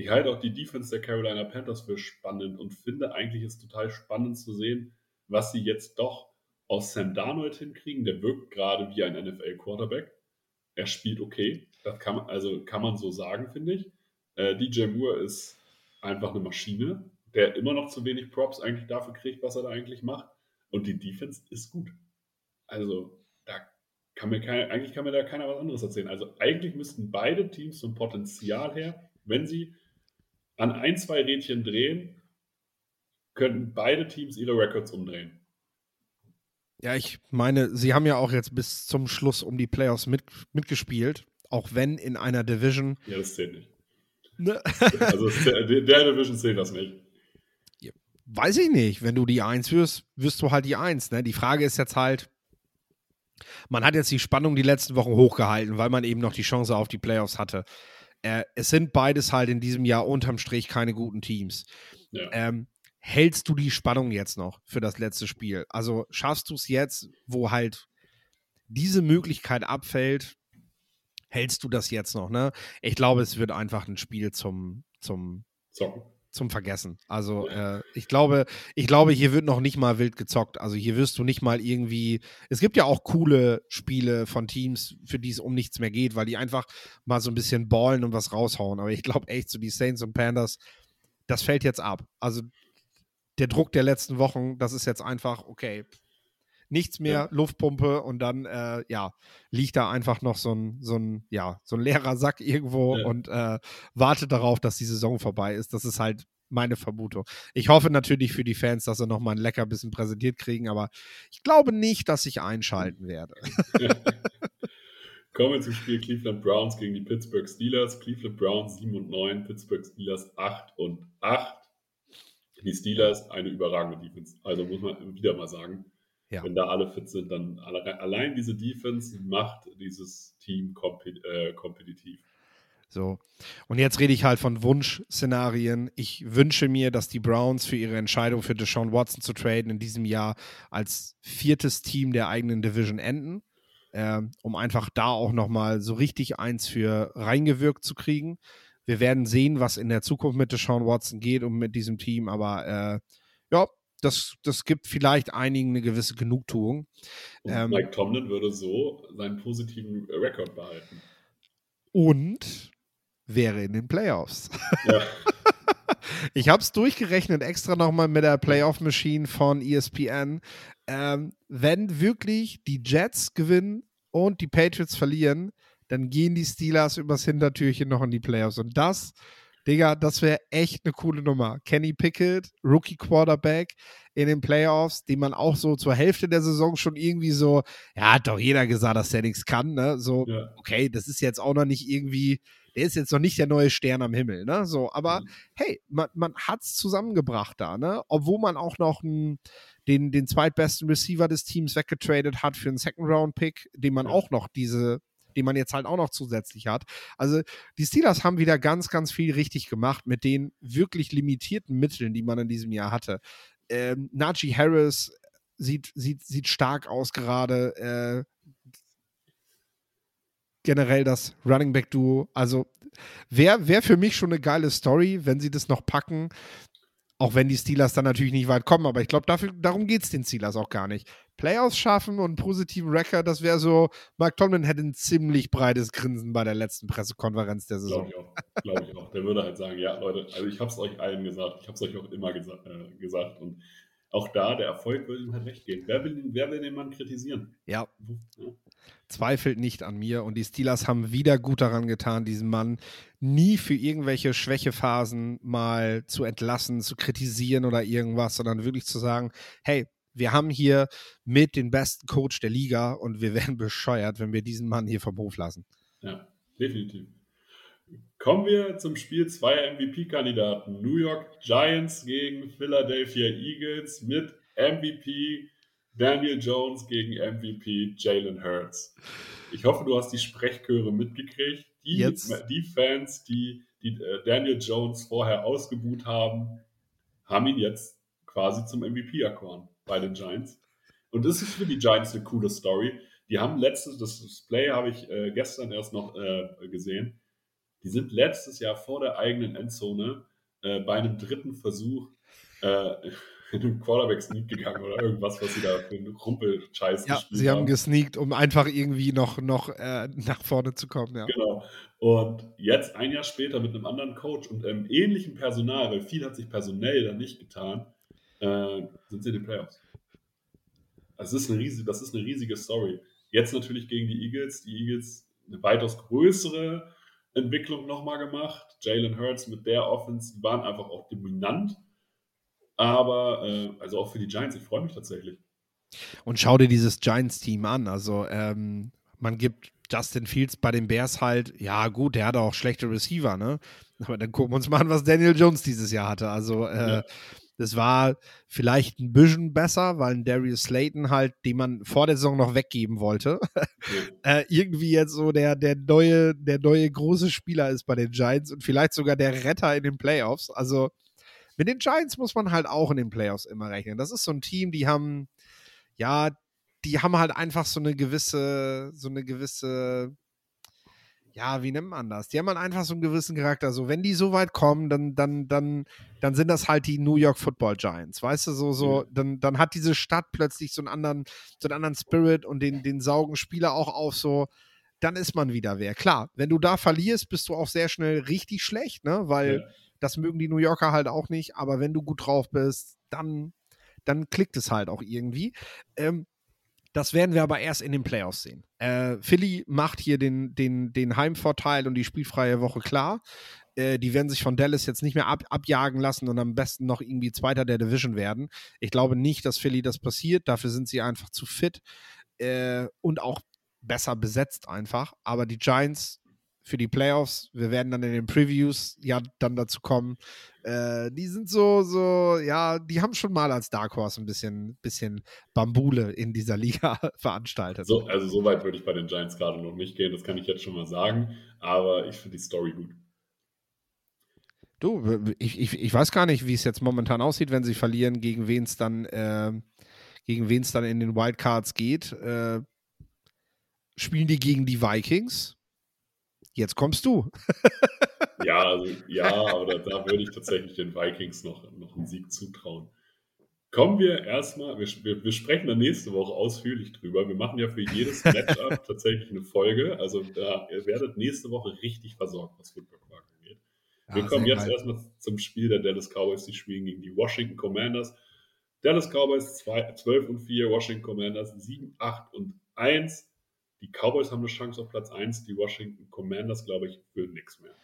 Ich halte auch die Defense der Carolina Panthers für spannend und finde eigentlich ist total spannend zu sehen, was sie jetzt doch aus Sam Darnold hinkriegen. Der wirkt gerade wie ein NFL-Quarterback. Er spielt okay. Das kann man, also kann man so sagen, finde ich. Äh, DJ Moore ist einfach eine Maschine, der immer noch zu wenig Props eigentlich dafür kriegt, was er da eigentlich macht. Und die Defense ist gut. Also kann mir kein, eigentlich kann mir da keiner was anderes erzählen. Also eigentlich müssten beide Teams vom Potenzial her, wenn sie an ein, zwei Rädchen drehen, könnten beide Teams ihre Records umdrehen. Ja, ich meine, sie haben ja auch jetzt bis zum Schluss um die Playoffs mit, mitgespielt, auch wenn in einer Division. Ja, das zählt nicht. Ne? [laughs] also der, der Division zählt das nicht. Weiß ich nicht. Wenn du die Eins wirst, wirst du halt die Eins. Ne? Die Frage ist jetzt halt, man hat jetzt die Spannung die letzten Wochen hochgehalten, weil man eben noch die Chance auf die Playoffs hatte. Äh, es sind beides halt in diesem Jahr unterm Strich keine guten Teams. Ja. Ähm, hältst du die Spannung jetzt noch für das letzte Spiel? Also schaffst du es jetzt, wo halt diese Möglichkeit abfällt, hältst du das jetzt noch? Ne? Ich glaube, es wird einfach ein Spiel zum, zum Zocken zum Vergessen. Also äh, ich glaube, ich glaube, hier wird noch nicht mal wild gezockt. Also hier wirst du nicht mal irgendwie. Es gibt ja auch coole Spiele von Teams, für die es um nichts mehr geht, weil die einfach mal so ein bisschen ballen und was raushauen. Aber ich glaube echt, so die Saints und Pandas, das fällt jetzt ab. Also der Druck der letzten Wochen, das ist jetzt einfach, okay, nichts mehr, ja. Luftpumpe und dann, äh, ja, liegt da einfach noch so ein, so ein, ja, so ein leerer Sack irgendwo ja. und äh, wartet darauf, dass die Saison vorbei ist. Das ist halt meine Vermutung. Ich hoffe natürlich für die Fans, dass sie noch mal ein lecker bisschen präsentiert kriegen, aber ich glaube nicht, dass ich einschalten werde. [laughs] Kommen wir zum Spiel Cleveland Browns gegen die Pittsburgh Steelers. Cleveland Browns 7 und 9, Pittsburgh Steelers 8 und 8. Die Steelers eine überragende Defense. Also muss man wieder mal sagen. Ja. Wenn da alle fit sind, dann allein diese Defense macht dieses Team äh, kompetitiv. So. Und jetzt rede ich halt von Wunschszenarien. Ich wünsche mir, dass die Browns für ihre Entscheidung für Deshaun Watson zu traden in diesem Jahr als viertes Team der eigenen Division enden, äh, um einfach da auch nochmal so richtig eins für reingewirkt zu kriegen. Wir werden sehen, was in der Zukunft mit Deshaun Watson geht und mit diesem Team, aber äh, ja, das, das gibt vielleicht einigen eine gewisse Genugtuung. Ähm, Mike Tomlin würde so seinen positiven Rekord behalten. Und wäre in den Playoffs. Ja. [laughs] ich habe es durchgerechnet, extra nochmal mit der Playoff-Machine von ESPN. Ähm, wenn wirklich die Jets gewinnen und die Patriots verlieren, dann gehen die Steelers übers Hintertürchen noch in die Playoffs. Und das Digga, das wäre echt eine coole Nummer. Kenny Pickett, Rookie Quarterback in den Playoffs, den man auch so zur Hälfte der Saison schon irgendwie so, ja, hat doch jeder gesagt, dass der nichts kann, ne? So, Ja. okay, das ist jetzt auch noch nicht irgendwie, der ist jetzt noch nicht der neue Stern am Himmel, ne? So, aber Mhm. hey, man, man hat es zusammengebracht da, ne? Obwohl man auch noch einen, den, den zweitbesten Receiver des Teams weggetradet hat für einen Second-Round-Pick, den man Ja. auch noch diese, den man jetzt halt auch noch zusätzlich hat. Also die Steelers haben wieder ganz, ganz viel richtig gemacht mit den wirklich limitierten Mitteln, die man in diesem Jahr hatte. Ähm, Najee Harris sieht, sieht, sieht stark aus gerade. Äh, generell das Running Back Duo. Also wäre wär für mich schon eine geile Story, wenn sie das noch packen. Auch wenn die Steelers dann natürlich nicht weit kommen, aber ich glaube, darum geht es den Steelers auch gar nicht. Playoffs schaffen und einen positiven Record, das wäre so, Mark Tomlin hätte ein ziemlich breites Grinsen bei der letzten Pressekonferenz der Saison. Glaube ich auch. Glaube ich auch. Der würde halt sagen, ja, Leute, also ich habe es euch allen gesagt, ich habe es euch auch immer gesa äh, gesagt. Und auch da, der Erfolg würde ihm halt recht geben. Wer will, den- wer will den Mann kritisieren? Ja, Ja. zweifelt nicht an mir und die Steelers haben wieder gut daran getan, diesen Mann nie für irgendwelche Schwächephasen mal zu entlassen, zu kritisieren oder irgendwas, sondern wirklich zu sagen, hey, wir haben hier mit den besten Coach der Liga und wir [laughs] werden bescheuert, wenn wir diesen Mann hier vom Hof lassen. Ja, definitiv. Kommen wir zum Spiel zweier MVP-Kandidaten. New York Giants gegen Philadelphia Eagles mit MVP Daniel Jones gegen MVP Jalen Hurts. Ich hoffe, du hast die Sprechchöre mitgekriegt. Die, Jetzt. die Fans, die, die äh, Daniel Jones vorher ausgebuht haben, haben ihn jetzt quasi zum MVP erkoren bei den Giants. Und das ist für die Giants eine coole Story. Die haben letztes, das Display habe ich äh, gestern erst noch äh, gesehen. Die sind letztes Jahr vor der eigenen Endzone äh, bei einem dritten Versuch äh, [laughs] in einen Quarterback-Sneak gegangen oder irgendwas, was sie da für einen Rumpelscheiß Ja, gespielt sie haben gesneakt, um einfach irgendwie noch, noch äh, nach vorne zu kommen. Ja. Genau. Und jetzt ein Jahr später mit einem anderen Coach und einem ähnlichen Personal, weil viel hat sich personell dann nicht getan, äh, sind sie in den Playoffs. Das ist, eine riesige, das ist eine riesige Story. Jetzt natürlich gegen die Eagles. Die Eagles eine weitaus größere Entwicklung nochmal gemacht. Jalen Hurts mit der Offense, die waren einfach auch dominant. Aber, äh, also auch für die Giants, ich freue mich tatsächlich. Und schau dir dieses Giants-Team an. Also, ähm, man gibt Justin Fields bei den Bears halt, ja, gut, der hat auch schlechte Receiver, ne? Aber dann gucken wir uns mal an, was Daniel Jones dieses Jahr hatte. Also, äh, Ja. Das war vielleicht ein bisschen besser, weil ein Darius Slayton halt, den man vor der Saison noch weggeben wollte, [laughs] äh, irgendwie jetzt so der, der neue, der neue große Spieler ist bei den Giants und vielleicht sogar der Retter in den Playoffs. Also, mit den Giants muss man halt auch in den Playoffs immer rechnen. Das ist so ein Team, die haben, ja, die haben halt einfach so eine gewisse, so eine gewisse, ja, wie nennt man das? Die haben halt einfach so einen gewissen Charakter. So, wenn die so weit kommen, dann, dann, dann, dann sind das halt die New York Football Giants. Weißt du, so, so, dann, dann hat diese Stadt plötzlich so einen anderen, so einen anderen Spirit und den, den saugen Spieler auch auf so, dann ist man wieder wer. Klar, wenn du da verlierst, bist du auch sehr schnell richtig schlecht, ne? Weil Ja. das mögen die New Yorker halt auch nicht, aber wenn du gut drauf bist, dann, dann klickt es halt auch irgendwie. Ähm, das werden wir aber erst in den Playoffs sehen. Äh, Philly macht hier den, den, den Heimvorteil und die spielfreie Woche klar. Äh, die werden sich von Dallas jetzt nicht mehr ab, abjagen lassen und am besten noch irgendwie Zweiter der Division werden. Ich glaube nicht, dass Philly das passiert. Dafür sind sie einfach zu fit äh, und auch besser besetzt einfach. Aber die Giants für die Playoffs, wir werden dann in den Previews ja dann dazu kommen, äh, die sind so, so, ja, die haben schon mal als Dark Horse ein bisschen, bisschen Bambule in dieser [laughs] Liga veranstaltet. So, also so weit würde ich bei den Giants gerade noch nicht gehen, das kann ich jetzt schon mal sagen. Aber ich finde die Story gut. Du, ich, ich, ich weiß gar nicht, wie es jetzt momentan aussieht, wenn sie verlieren, gegen wen es dann, äh, gegen wen es dann in den Wildcards geht. Äh, spielen die gegen die Vikings? Jetzt kommst du. [laughs] Ja, also, ja, aber da, da würde ich tatsächlich den Vikings noch, noch einen Sieg zutrauen. Kommen wir erstmal, wir, wir, wir sprechen da nächste Woche ausführlich drüber. Wir machen ja für jedes [laughs] Matchup tatsächlich eine Folge. Also da, ihr werdet nächste Woche richtig versorgt, was Football Quark angeht. Wir Ja, kommen jetzt geil. erstmal zum Spiel der Dallas Cowboys. Die spielen gegen die Washington Commanders. Dallas Cowboys 2, 12 und 4, Washington Commanders 7, 8 und 1. Die Cowboys haben eine Chance auf Platz 1, die Washington Commanders, glaube ich, für nichts mehr.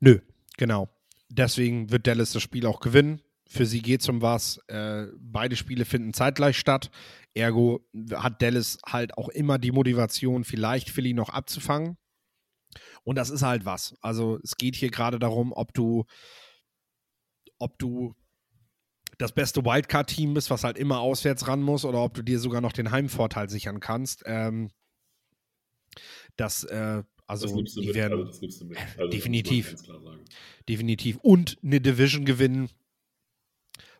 Nö, genau. Deswegen wird Dallas das Spiel auch gewinnen. Für sie geht es um was. Äh, beide Spiele finden zeitgleich statt. Ergo hat Dallas halt auch immer die Motivation, vielleicht Philly noch abzufangen. Und das ist halt was. Also es geht hier gerade darum, ob du, ob du das beste Wildcard-Team bist, was halt immer auswärts ran muss, oder ob du dir sogar noch den Heimvorteil sichern kannst. Ähm, das, äh, also, das nimmst du die mit. werden Also nimmst du mit. Also definitiv. definitiv. Und eine Division gewinnen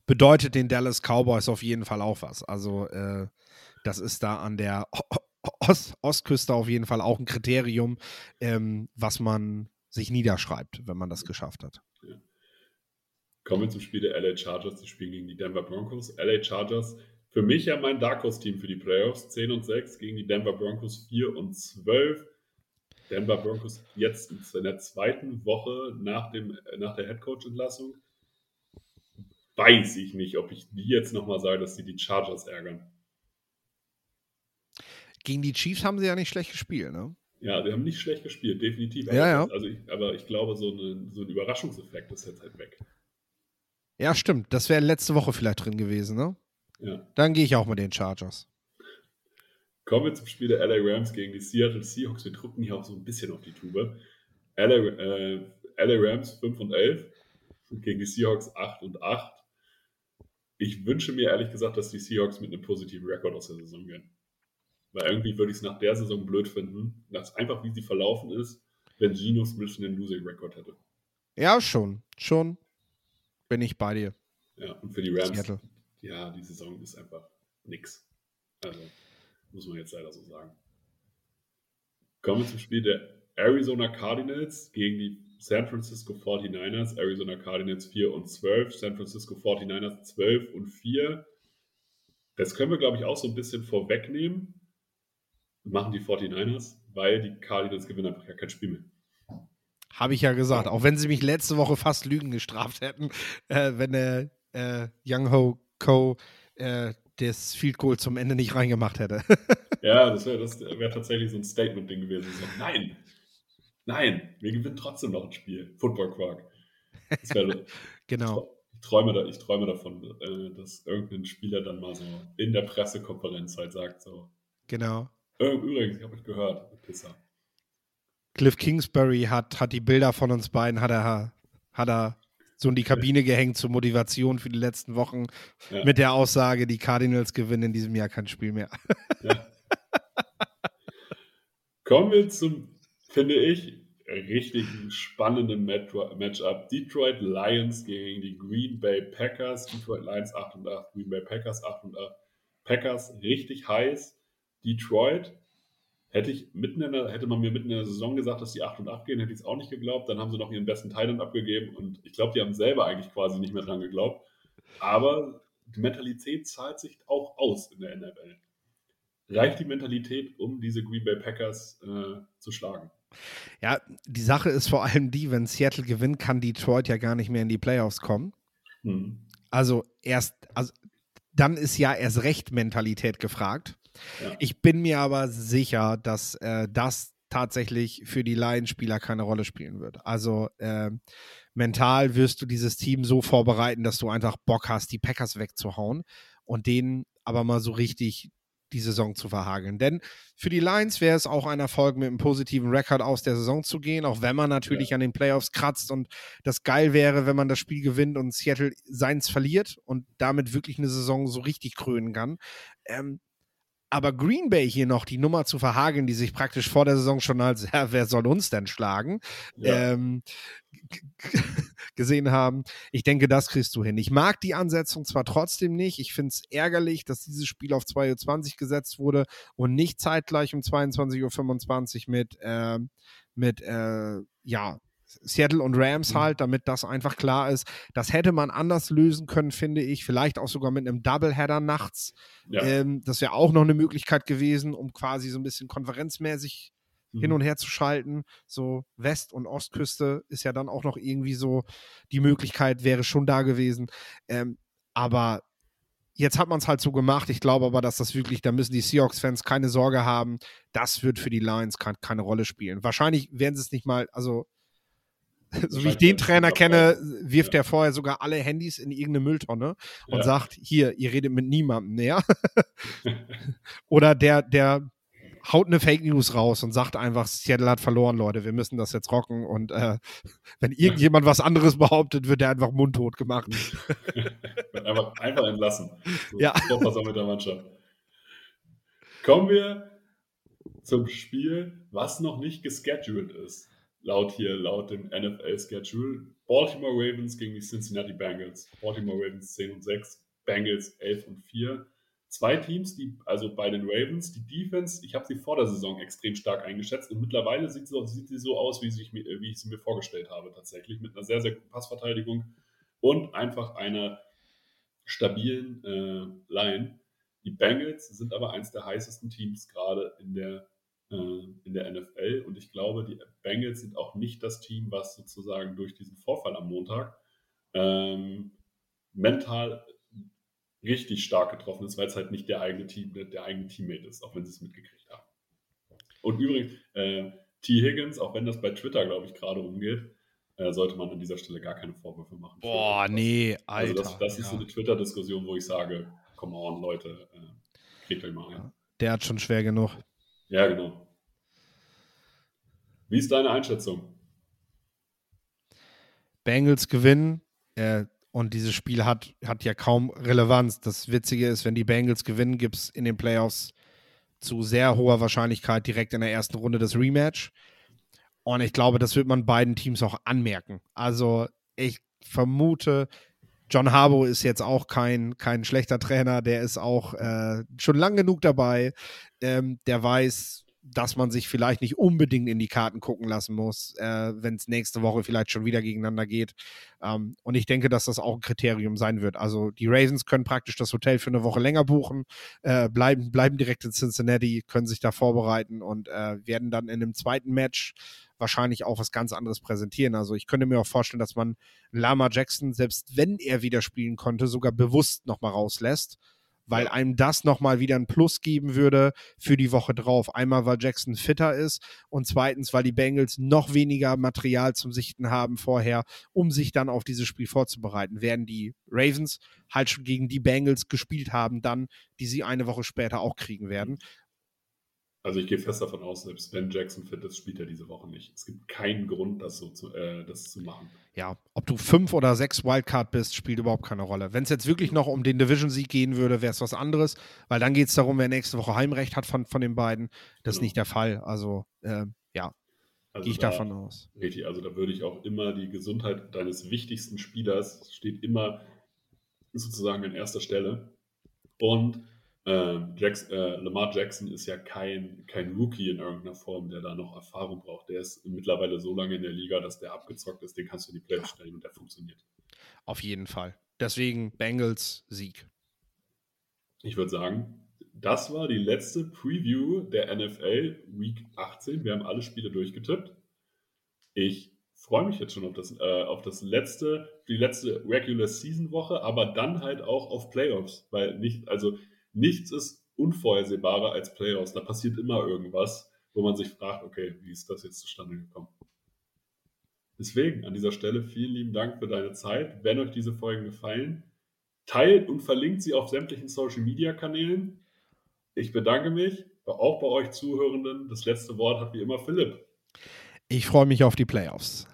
bedeutet den Dallas Cowboys auf jeden Fall auch was. Also, äh, das ist da an der Ost Ostküste auf jeden Fall auch ein Kriterium, ähm, was man sich niederschreibt, wenn man das geschafft hat. Kommen wir zum Spiel der LA Chargers. Die spielen gegen die Denver Broncos. LA Chargers, für mich ja mein Dark Horse Team für die Playoffs. 10 und 6 gegen die Denver Broncos 4 und 12. Denver Broncos jetzt in der zweiten Woche nach, dem, nach der Headcoach-Entlassung. Weiß ich nicht, ob ich die jetzt nochmal sage, dass sie die Chargers ärgern. Gegen die Chiefs haben sie ja nicht schlecht gespielt, ne? Ja, die haben nicht schlecht gespielt, definitiv. Ja, ja. Also ich, aber ich glaube, so, eine, so ein Überraschungseffekt ist jetzt halt weg. Ja, stimmt. Das wäre letzte Woche vielleicht drin gewesen, ne? Ja. Dann gehe ich auch mit den Chargers. Kommen wir zum Spiel der LA Rams gegen die Seattle Seahawks. Wir drücken hier auch so ein bisschen auf die Tube. LA, äh, LA Rams 5 und 11 gegen die Seahawks 8 und 8. Ich wünsche mir ehrlich gesagt, dass die Seahawks mit einem positiven Rekord aus der Saison gehen. Weil irgendwie würde ich es nach der Saison blöd finden, dass einfach wie sie verlaufen ist, wenn Geno Smith einen Losing Record hätte. Ja, schon. Schon bin ich bei dir. Ja, und für die Rams, Seattle. ja, die Saison ist einfach nix. Also, muss man jetzt leider so sagen. Kommen wir zum Spiel der Arizona Cardinals gegen die San Francisco 49ers. Arizona Cardinals 4 und 12, San Francisco 49ers 12 und 4. Das können wir, glaube ich, auch so ein bisschen vorwegnehmen. Machen die 49ers, weil die Cardinals gewinnen einfach gar kein Spiel mehr. Habe ich ja gesagt. Auch wenn sie mich letzte Woche fast Lügen gestraft hätten, äh, wenn der äh, Young Ho Co. Äh, das Field Goal zum Ende nicht reingemacht hätte. [laughs] Ja, das wäre das wär tatsächlich so ein Statement-Ding gewesen. So, nein, nein, wir gewinnen trotzdem noch ein Spiel. Football Quark. Wär, [laughs] genau. ich, träume da, ich träume davon, äh, dass irgendein Spieler dann mal so in der Pressekonferenz halt sagt: so, Genau. "Äh, Übrigens, ich habe euch gehört, Pisser. Cliff Kingsbury hat, hat die Bilder von uns beiden, hat er, hat er so in die Kabine gehängt zur Motivation für die letzten Wochen Ja. mit der Aussage, die Cardinals gewinnen in diesem Jahr kein Spiel mehr. Ja. Kommen wir zum, finde ich, richtig spannenden Matchup. Detroit Lions gegen die Green Bay Packers. Detroit Lions 8 und 8, Green Bay Packers 8 und 8. Packers richtig heiß. Detroit hätte ich mitten in der, hätte man mir mitten in der Saison gesagt, dass die 8 und 8 gehen, hätte ich es auch nicht geglaubt. Dann haben sie noch ihren besten Thailand abgegeben und ich glaube, die haben selber eigentlich quasi nicht mehr dran geglaubt. Aber die Mentalität zahlt sich auch aus in der NFL. Reicht die Mentalität, um diese Green Bay Packers äh, zu schlagen? Ja, die Sache ist vor allem die, wenn Seattle gewinnt, kann Detroit ja gar nicht mehr in die Playoffs kommen. Hm. Also erst, also dann ist ja erst recht Mentalität gefragt. Ja. Ich bin mir aber sicher, dass äh, das tatsächlich für die Lions-Spieler keine Rolle spielen wird. Also äh, mental wirst du dieses Team so vorbereiten, dass du einfach Bock hast, die Packers wegzuhauen und denen aber mal so richtig die Saison zu verhageln. Denn für die Lions wäre es auch ein Erfolg, mit einem positiven Rekord aus der Saison zu gehen, auch wenn man natürlich an den Playoffs kratzt und das geil wäre, wenn man das Spiel gewinnt und Seattle seins verliert und damit wirklich eine Saison so richtig krönen kann. Ähm, aber Green Bay hier noch die Nummer zu verhageln, die sich praktisch vor der Saison schon als, [laughs] ja, wer soll uns denn schlagen, Ja. ähm, [laughs] gesehen haben. Ich denke, das kriegst du hin. Ich mag die Ansetzung zwar trotzdem nicht. Ich finde es ärgerlich, dass dieses Spiel auf 2.20 Uhr gesetzt wurde und nicht zeitgleich um 22.25 Uhr mit, äh, mit äh, ja, Seattle und Rams Mhm. halt, damit das einfach klar ist. Das hätte man anders lösen können, finde ich. Vielleicht auch sogar mit einem Doubleheader nachts. Ja. Ähm, das wäre auch noch eine Möglichkeit gewesen, um quasi so ein bisschen konferenzmäßig Mhm. hin und her zu schalten. So West- und Ostküste ist ja dann auch noch irgendwie so, die Möglichkeit wäre schon da gewesen. Ähm, aber jetzt hat man es halt so gemacht. Ich glaube aber, dass das wirklich, da müssen die Seahawks-Fans keine Sorge haben. Das wird für die Lions kein, keine Rolle spielen. Wahrscheinlich werden sie es nicht mal, also [laughs] so wie ich den Trainer kenne, wirft ja. er vorher sogar alle Handys in irgendeine Mülltonne und ja. sagt, hier, ihr redet mit niemandem mehr. [laughs] [laughs] Oder der, der haut eine Fake News raus und sagt einfach, Seattle hat verloren, Leute, wir müssen das jetzt rocken. Und äh, wenn irgendjemand was anderes behauptet, wird er einfach mundtot gemacht. einfach, einfach entlassen. So, ja. mit der Mannschaft. Kommen wir zum Spiel, was noch nicht gescheduled ist. Laut hier, laut dem NFL-Schedule. Baltimore Ravens gegen die Cincinnati Bengals. Baltimore Ravens 10 und 6, Bengals 11 und 4 zwei Teams, die, also bei den Ravens, die Defense, ich habe sie vor der Saison extrem stark eingeschätzt und mittlerweile sieht sie, sieht sie so aus, wie, ich, wie ich sie mir vorgestellt habe, tatsächlich, mit einer sehr, sehr guten Passverteidigung und einfach einer stabilen äh, Line. Die Bengals sind aber eins der heißesten Teams gerade in der, äh, in der NFL und ich glaube, die Bengals sind auch nicht das Team, was sozusagen durch diesen Vorfall am Montag ähm, mental richtig stark getroffen ist, weil es halt nicht der eigene Team, der eigene Teammate ist, auch wenn sie es mitgekriegt haben. Und übrigens, äh, T. Higgins, auch wenn das bei Twitter, glaube ich, gerade umgeht, äh, sollte man an dieser Stelle gar keine Vorwürfe machen. Boah, nee, Alter. Also das, das ja. ist so eine Twitter-Diskussion, wo ich sage, come on, Leute, äh, kriegt euch mal ein. Der hat schon schwer genug. Ja, genau. Wie ist deine Einschätzung? Bengals gewinnen. Äh, und dieses Spiel hat, hat ja kaum Relevanz. Das Witzige ist, wenn die Bengals gewinnen, gibt es in den Playoffs zu sehr hoher Wahrscheinlichkeit direkt in der ersten Runde das Rematch. Und ich glaube, das wird man beiden Teams auch anmerken. Also ich vermute, John Harbour ist jetzt auch kein, kein schlechter Trainer. Der ist auch äh, schon lang genug dabei. Ähm, der weiß, dass man sich vielleicht nicht unbedingt in die Karten gucken lassen muss, äh, wenn es nächste Woche vielleicht schon wieder gegeneinander geht. Ähm, und ich denke, dass das auch ein Kriterium sein wird. Also die Ravens können praktisch das Hotel für eine Woche länger buchen, äh, bleiben, bleiben direkt in Cincinnati, können sich da vorbereiten und äh, werden dann in einem zweiten Match wahrscheinlich auch was ganz anderes präsentieren. Also ich könnte mir auch vorstellen, dass man Lama Jackson, selbst wenn er wieder spielen konnte, sogar bewusst nochmal rauslässt weil einem das nochmal wieder ein Plus geben würde für die Woche drauf. Einmal, weil Jackson fitter ist und zweitens, weil die Bengals noch weniger Material zum Sichten haben vorher, um sich dann auf dieses Spiel vorzubereiten. Werden die Ravens halt schon gegen die Bengals gespielt haben, dann, die sie eine Woche später auch kriegen werden. Also ich gehe fest davon aus, selbst wenn Jackson fit ist, spielt er diese Woche nicht. Es gibt keinen Grund, das so zu, äh, das zu machen. Ja, ob du fünf oder sechs Wildcard bist, spielt überhaupt keine Rolle. Wenn es jetzt wirklich noch um den Division-Sieg gehen würde, wäre es was anderes, weil dann geht es darum, wer nächste Woche Heimrecht hat von, von den beiden. Das genau. ist nicht der Fall. Also äh, ja, also gehe ich da, davon aus. Richtig, also da würde ich auch immer die Gesundheit deines wichtigsten Spielers steht immer sozusagen an erster Stelle. Und äh, Jackson, äh, Lamar Jackson ist ja kein, kein Rookie in irgendeiner Form, der da noch Erfahrung braucht. Der ist mittlerweile so lange in der Liga, dass der abgezockt ist, den kannst du in die Playoffs stellen und der funktioniert. Auf jeden Fall. Deswegen Bengals Sieg. Ich würde sagen, das war die letzte Preview der NFL Week 18. Wir haben alle Spiele durchgetippt. Ich freue mich jetzt schon auf das, äh, auf das letzte, die letzte Regular Season Woche, aber dann halt auch auf Playoffs, weil nicht, also nichts ist unvorhersehbarer als Playoffs. Da passiert immer irgendwas, wo man sich fragt, okay, wie ist das jetzt zustande gekommen? Deswegen an dieser Stelle vielen lieben Dank für deine Zeit. Wenn euch diese Folgen gefallen, teilt und verlinkt sie auf sämtlichen Social Media Kanälen. Ich bedanke mich, auch bei euch Zuhörenden. Das letzte Wort hat wie immer Philipp. Ich freue mich auf die Playoffs.